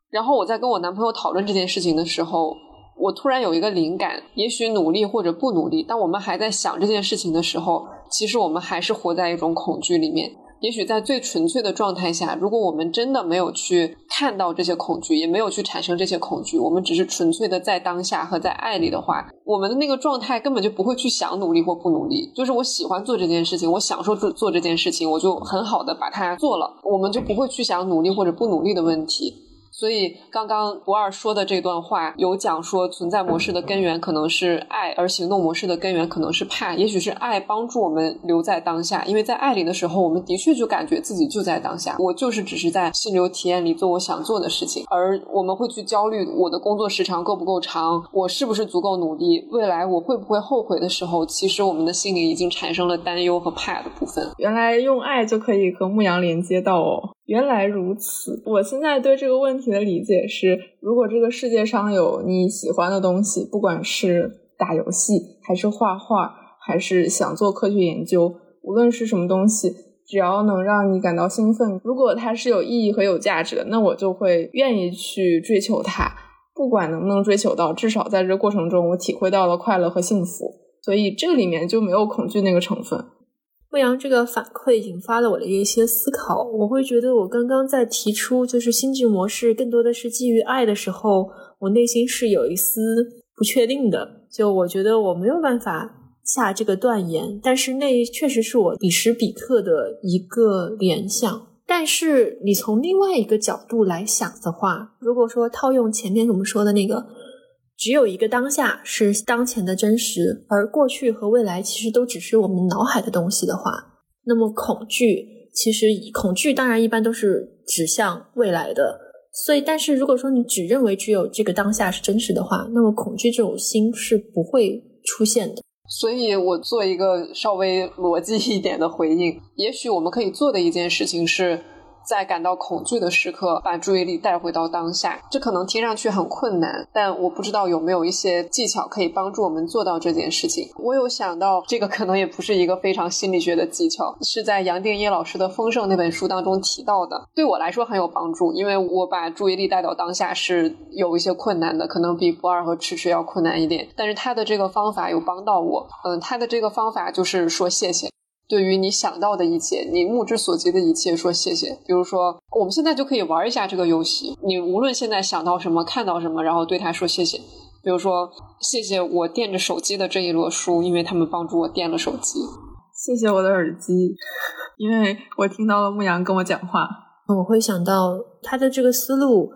然后我在跟我男朋友讨论这件事情的时候，我突然有一个灵感：也许努力或者不努力，当我们还在想这件事情的时候，其实我们还是活在一种恐惧里面。也许在最纯粹的状态下，如果我们真的没有去看到这些恐惧，也没有去产生这些恐惧，我们只是纯粹的在当下和在爱里的话，我们的那个状态根本就不会去想努力或不努力。就是我喜欢做这件事情，我享受做做这件事情，我就很好的把它做了，我们就不会去想努力或者不努力的问题。所以，刚刚博二说的这段话有讲说，存在模式的根源可能是爱，而行动模式的根源可能是怕。也许是爱帮助我们留在当下，因为在爱里的时候，我们的确就感觉自己就在当下，我就是只是在心流体验里做我想做的事情。而我们会去焦虑我的工作时长够不够长，我是不是足够努力，未来我会不会后悔的时候，其实我们的心里已经产生了担忧和怕的部分。原来用爱就可以和牧羊连接到哦。原来如此，我现在对这个问题的理解是：如果这个世界上有你喜欢的东西，不管是打游戏，还是画画，还是想做科学研究，无论是什么东西，只要能让你感到兴奋，如果它是有意义和有价值的，那我就会愿意去追求它。不管能不能追求到，至少在这过程中，我体会到了快乐和幸福，所以这里面就没有恐惧那个成分。牧羊这个反馈引发了我的一些思考。我会觉得，我刚刚在提出就是心智模式更多的是基于爱的时候，我内心是有一丝不确定的。就我觉得我没有办法下这个断言，但是那确实是我彼时彼刻的一个联想。但是你从另外一个角度来想的话，如果说套用前面我们说的那个。只有一个当下是当前的真实，而过去和未来其实都只是我们脑海的东西的话，那么恐惧其实恐惧当然一般都是指向未来的。所以，但是如果说你只认为只有这个当下是真实的话，那么恐惧这种心是不会出现的。所以我做一个稍微逻辑一点的回应，也许我们可以做的一件事情是。在感到恐惧的时刻，把注意力带回到当下。这可能听上去很困难，但我不知道有没有一些技巧可以帮助我们做到这件事情。我有想到，这个可能也不是一个非常心理学的技巧，是在杨定一老师的《丰盛》那本书当中提到的。对我来说很有帮助，因为我把注意力带到当下是有一些困难的，可能比不二和迟迟要困难一点。但是他的这个方法有帮到我。嗯，他的这个方法就是说谢谢。对于你想到的一切，你目之所及的一切，说谢谢。比如说，我们现在就可以玩一下这个游戏。你无论现在想到什么，看到什么，然后对他说谢谢。比如说，谢谢我垫着手机的这一摞书，因为他们帮助我垫了手机。谢谢我的耳机，因为我听到了牧羊跟我讲话。我会想到他的这个思路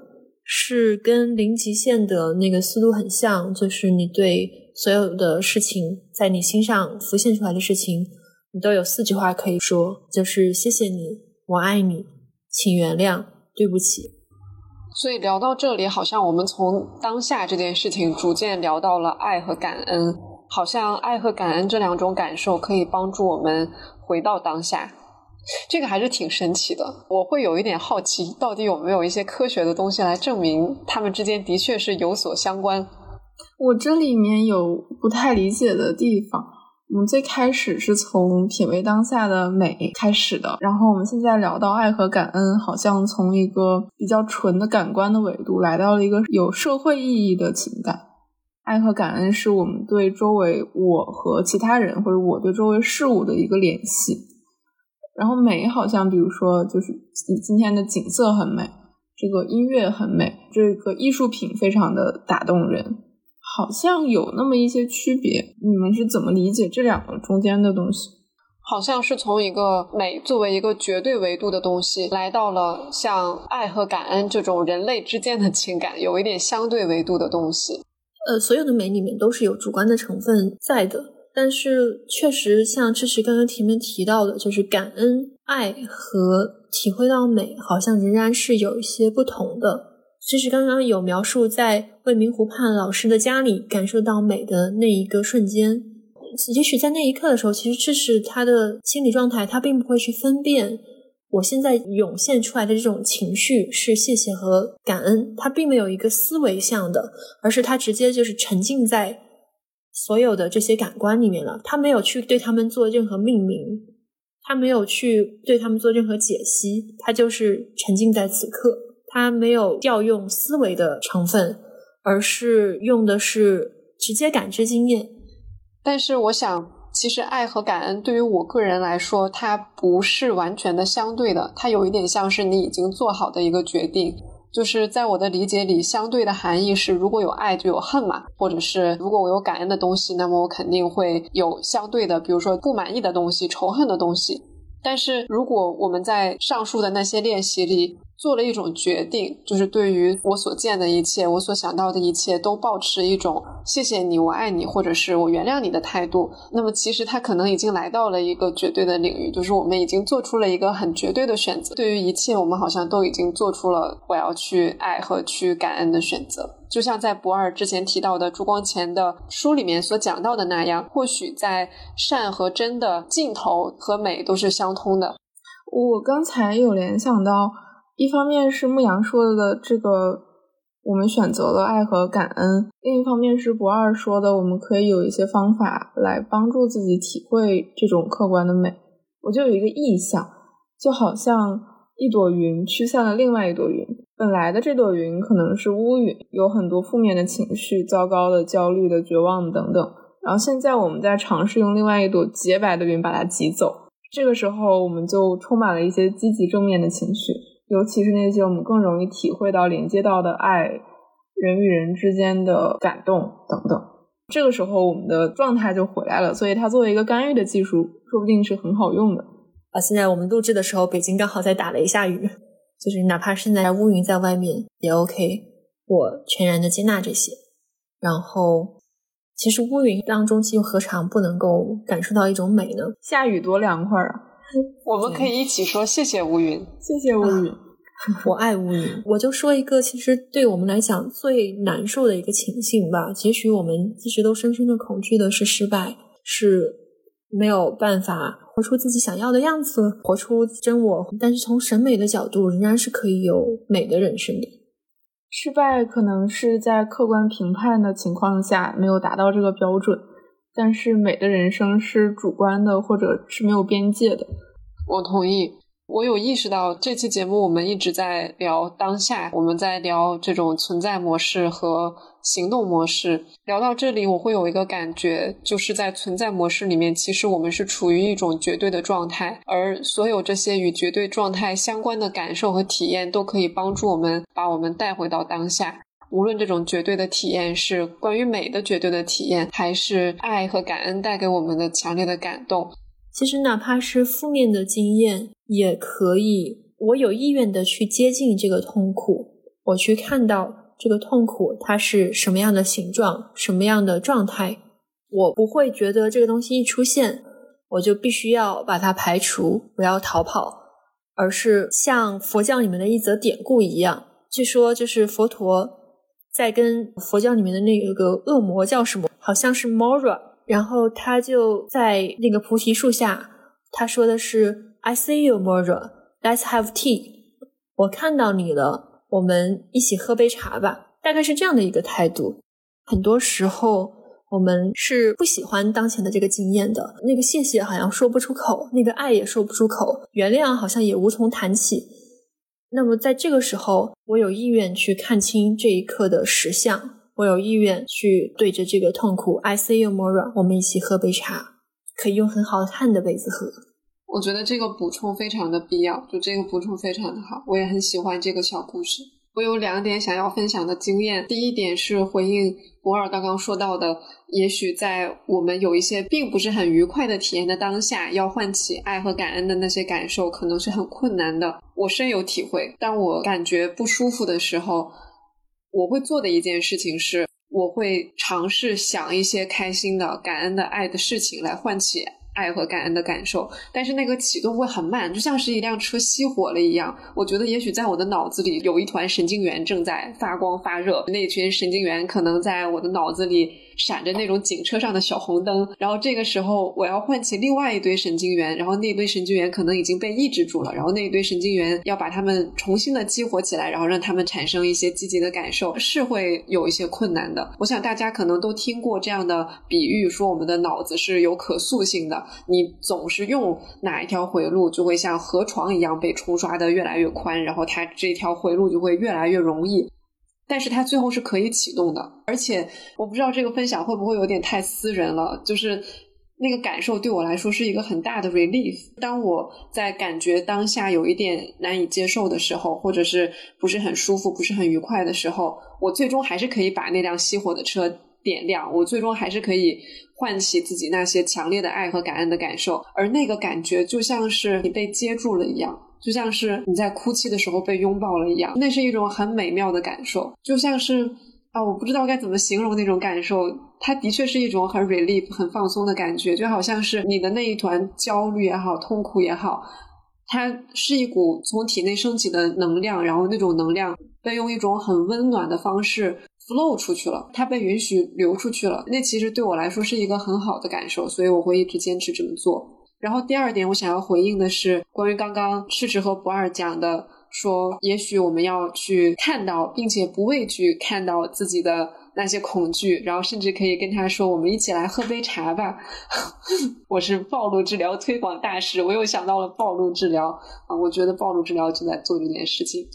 是跟零极限的那个思路很像，就是你对所有的事情，在你心上浮现出来的事情。你都有四句话可以说，就是谢谢你，我爱你，请原谅，对不起。所以聊到这里，好像我们从当下这件事情逐渐聊到了爱和感恩，好像爱和感恩这两种感受可以帮助我们回到当下。这个还是挺神奇的，我会有一点好奇，到底有没有一些科学的东西来证明他们之间的确是有所相关？我这里面有不太理解的地方。我们最开始是从品味当下的美开始的，然后我们现在聊到爱和感恩，好像从一个比较纯的感官的维度来到了一个有社会意义的情感。爱和感恩是我们对周围我和其他人，或者我对周围事物的一个联系。然后美好像，比如说，就是今天的景色很美，这个音乐很美，这个艺术品非常的打动人，好像有那么一些区别。你们是怎么理解这两个中间的东西？好像是从一个美作为一个绝对维度的东西，来到了像爱和感恩这种人类之间的情感，有一点相对维度的东西。呃，所有的美里面都是有主观的成分在的。但是，确实像支持刚刚前面提到的，就是感恩、爱和体会到美，好像仍然是有一些不同的。这是刚刚有描述在未名湖畔老师的家里感受到美的那一个瞬间，也许在那一刻的时候，其实这是他的心理状态，他并不会去分辨我现在涌现出来的这种情绪是谢谢和感恩，他并没有一个思维向的，而是他直接就是沉浸在。所有的这些感官里面了，他没有去对他们做任何命名，他没有去对他们做任何解析，他就是沉浸在此刻，他没有调用思维的成分，而是用的是直接感知经验。但是，我想，其实爱和感恩对于我个人来说，它不是完全的相对的，它有一点像是你已经做好的一个决定。就是在我的理解里，相对的含义是，如果有爱就有恨嘛，或者是如果我有感恩的东西，那么我肯定会有相对的，比如说不满意的东西、仇恨的东西。但是如果我们在上述的那些练习里，做了一种决定，就是对于我所见的一切，我所想到的一切，都保持一种谢谢你，我爱你，或者是我原谅你的态度。那么，其实他可能已经来到了一个绝对的领域，就是我们已经做出了一个很绝对的选择。对于一切，我们好像都已经做出了我要去爱和去感恩的选择。就像在博二之前提到的朱光潜的书里面所讲到的那样，或许在善和真的尽头和美都是相通的。我刚才有联想到。一方面是牧羊说的这个，我们选择了爱和感恩；另一方面是不二说的，我们可以有一些方法来帮助自己体会这种客观的美。我就有一个意象，就好像一朵云驱散了另外一朵云。本来的这朵云可能是乌云，有很多负面的情绪，糟糕的、焦虑的、绝望等等。然后现在我们在尝试用另外一朵洁白的云把它挤走，这个时候我们就充满了一些积极正面的情绪。尤其是那些我们更容易体会到、连接到的爱，人与人之间的感动等等，这个时候我们的状态就回来了。所以它作为一个干预的技术，说不定是很好用的。啊，现在我们录制的时候，北京刚好在打雷下雨，就是哪怕现在乌云在外面也 OK，我全然的接纳这些。然后，其实乌云当中，又何尝不能够感受到一种美呢？下雨多凉快啊！我们可以一起说谢谢乌云，谢谢乌云，我爱乌云。我就说一个，其实对我们来讲最难受的一个情形吧。也许我们一直都深深的恐惧的是失败，是没有办法活出自己想要的样子，活出真我。但是从审美的角度，仍然是可以有美的人生的。失败可能是在客观评判的情况下没有达到这个标准。但是美的人生是主观的，或者是没有边界的。我同意。我有意识到这期节目我们一直在聊当下，我们在聊这种存在模式和行动模式。聊到这里，我会有一个感觉，就是在存在模式里面，其实我们是处于一种绝对的状态，而所有这些与绝对状态相关的感受和体验，都可以帮助我们把我们带回到当下。无论这种绝对的体验是关于美的绝对的体验，还是爱和感恩带给我们的强烈的感动，其实哪怕是负面的经验，也可以。我有意愿的去接近这个痛苦，我去看到这个痛苦它是什么样的形状，什么样的状态。我不会觉得这个东西一出现，我就必须要把它排除，不要逃跑，而是像佛教里面的一则典故一样，据说就是佛陀在跟佛教里面的那个恶魔叫什么，好像是 Mora，然后他就在那个菩提树下，他说的是 I see you Mora，Let's have tea，我看到你了，我们一起喝杯茶吧，大概是这样的一个态度。很多时候。我们是不喜欢当前的这个经验的，那个谢谢好像说不出口，那个爱也说不出口，原谅好像也无从谈起。那么在这个时候，我有意愿去看清这一刻的实相，我有意愿去对着这个痛苦，I see you, Mora，我们一起喝杯茶，可以用很好看的杯子喝。我觉得这个补充非常的必要，就这个补充非常的好，我也很喜欢这个小故事。我有两点想要分享的经验。第一点是回应博尔刚刚说到的，也许在我们有一些并不是很愉快的体验的当下，要唤起爱和感恩的那些感受，可能是很困难的。我深有体会。当我感觉不舒服的时候，我会做的一件事情是，我会尝试想一些开心的、感恩的、爱的事情来唤起。爱和感恩的感受，但是那个启动会很慢，就像是一辆车熄火了一样。我觉得也许在我的脑子里有一团神经元正在发光发热，那群神经元可能在我的脑子里。闪着那种警车上的小红灯，然后这个时候我要唤起另外一堆神经元，然后那堆神经元可能已经被抑制住了，然后那一堆神经元要把它们重新的激活起来，然后让他们产生一些积极的感受，是会有一些困难的。我想大家可能都听过这样的比喻，说我们的脑子是有可塑性的，你总是用哪一条回路，就会像河床一样被冲刷的越来越宽，然后它这条回路就会越来越容易。但是它最后是可以启动的，而且我不知道这个分享会不会有点太私人了。就是那个感受对我来说是一个很大的 relief。当我在感觉当下有一点难以接受的时候，或者是不是很舒服、不是很愉快的时候，我最终还是可以把那辆熄火的车点亮。我最终还是可以唤起自己那些强烈的爱和感恩的感受，而那个感觉就像是你被接住了一样。就像是你在哭泣的时候被拥抱了一样，那是一种很美妙的感受。就像是啊，我不知道该怎么形容那种感受，它的确是一种很 relief、很放松的感觉，就好像是你的那一团焦虑也好、痛苦也好，它是一股从体内升起的能量，然后那种能量被用一种很温暖的方式 flow 出去了，它被允许流出去了。那其实对我来说是一个很好的感受，所以我会一直坚持这么做。然后第二点，我想要回应的是关于刚刚赤赤和不二讲的，说也许我们要去看到，并且不畏惧看到自己的那些恐惧，然后甚至可以跟他说：“我们一起来喝杯茶吧。”我是暴露治疗推广大使，我又想到了暴露治疗啊，我觉得暴露治疗就在做这件事情。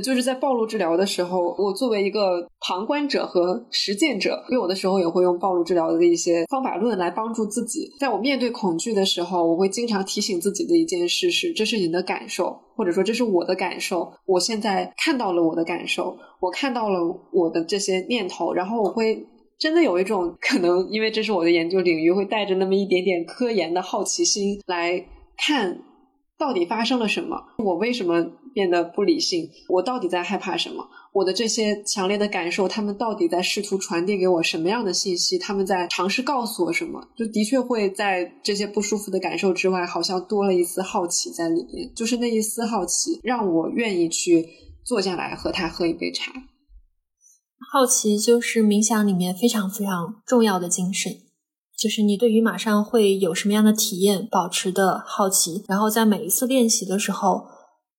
就是在暴露治疗的时候，我作为一个旁观者和实践者，因为有的时候也会用暴露治疗的一些方法论来帮助自己。在我面对恐惧的时候，我会经常提醒自己的一件事是：这是你的感受，或者说这是我的感受。我现在看到了我的感受，我看到了我的这些念头，然后我会真的有一种可能，因为这是我的研究领域，会带着那么一点点科研的好奇心来看，到底发生了什么，我为什么。变得不理性，我到底在害怕什么？我的这些强烈的感受，他们到底在试图传递给我什么样的信息？他们在尝试告诉我什么？就的确会在这些不舒服的感受之外，好像多了一丝好奇在里面。就是那一丝好奇，让我愿意去坐下来和他喝一杯茶。好奇就是冥想里面非常非常重要的精神，就是你对于马上会有什么样的体验，保持的好奇，然后在每一次练习的时候。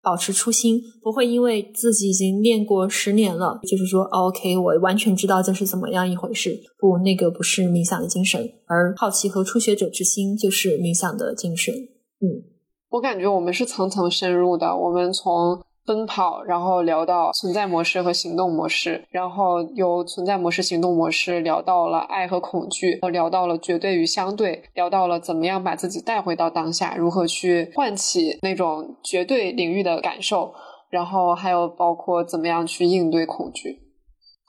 保持初心，不会因为自己已经练过十年了，就是说，OK，我完全知道这是怎么样一回事。不，那个不是冥想的精神，而好奇和初学者之心就是冥想的精神。嗯，我感觉我们是层层深入的，我们从。奔跑，然后聊到存在模式和行动模式，然后由存在模式、行动模式聊到了爱和恐惧，聊到了绝对与相对，聊到了怎么样把自己带回到当下，如何去唤起那种绝对领域的感受，然后还有包括怎么样去应对恐惧。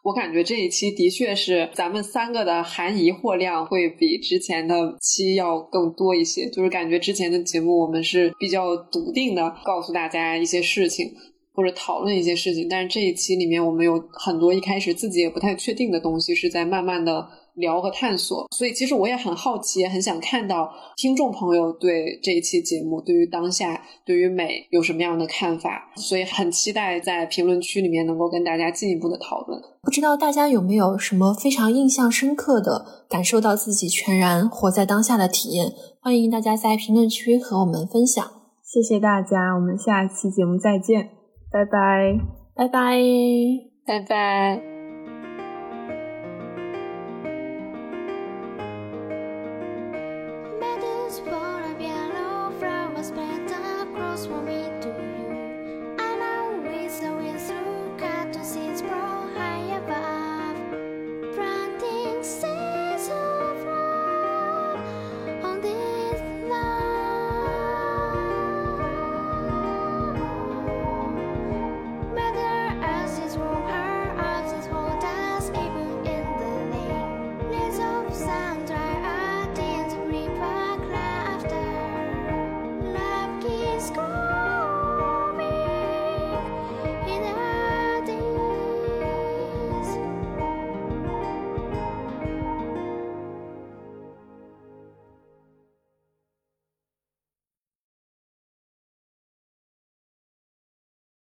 我感觉这一期的确是咱们三个的含疑惑量会比之前的期要更多一些，就是感觉之前的节目我们是比较笃定的告诉大家一些事情。或者讨论一些事情。但是这一期里面，我们有很多一开始自己也不太确定的东西，是在慢慢的。聊和探索，所以其实我也很好奇，也很想看到听众朋友对这一期节目、对于当下、对于美有什么样的看法，所以很期待在评论区里面能够跟大家进一步的讨论。不知道大家有没有什么非常印象深刻的、感受到自己全然活在当下的体验？欢迎大家在评论区和我们分享。谢谢大家，我们下期节目再见，拜拜，拜拜，拜拜。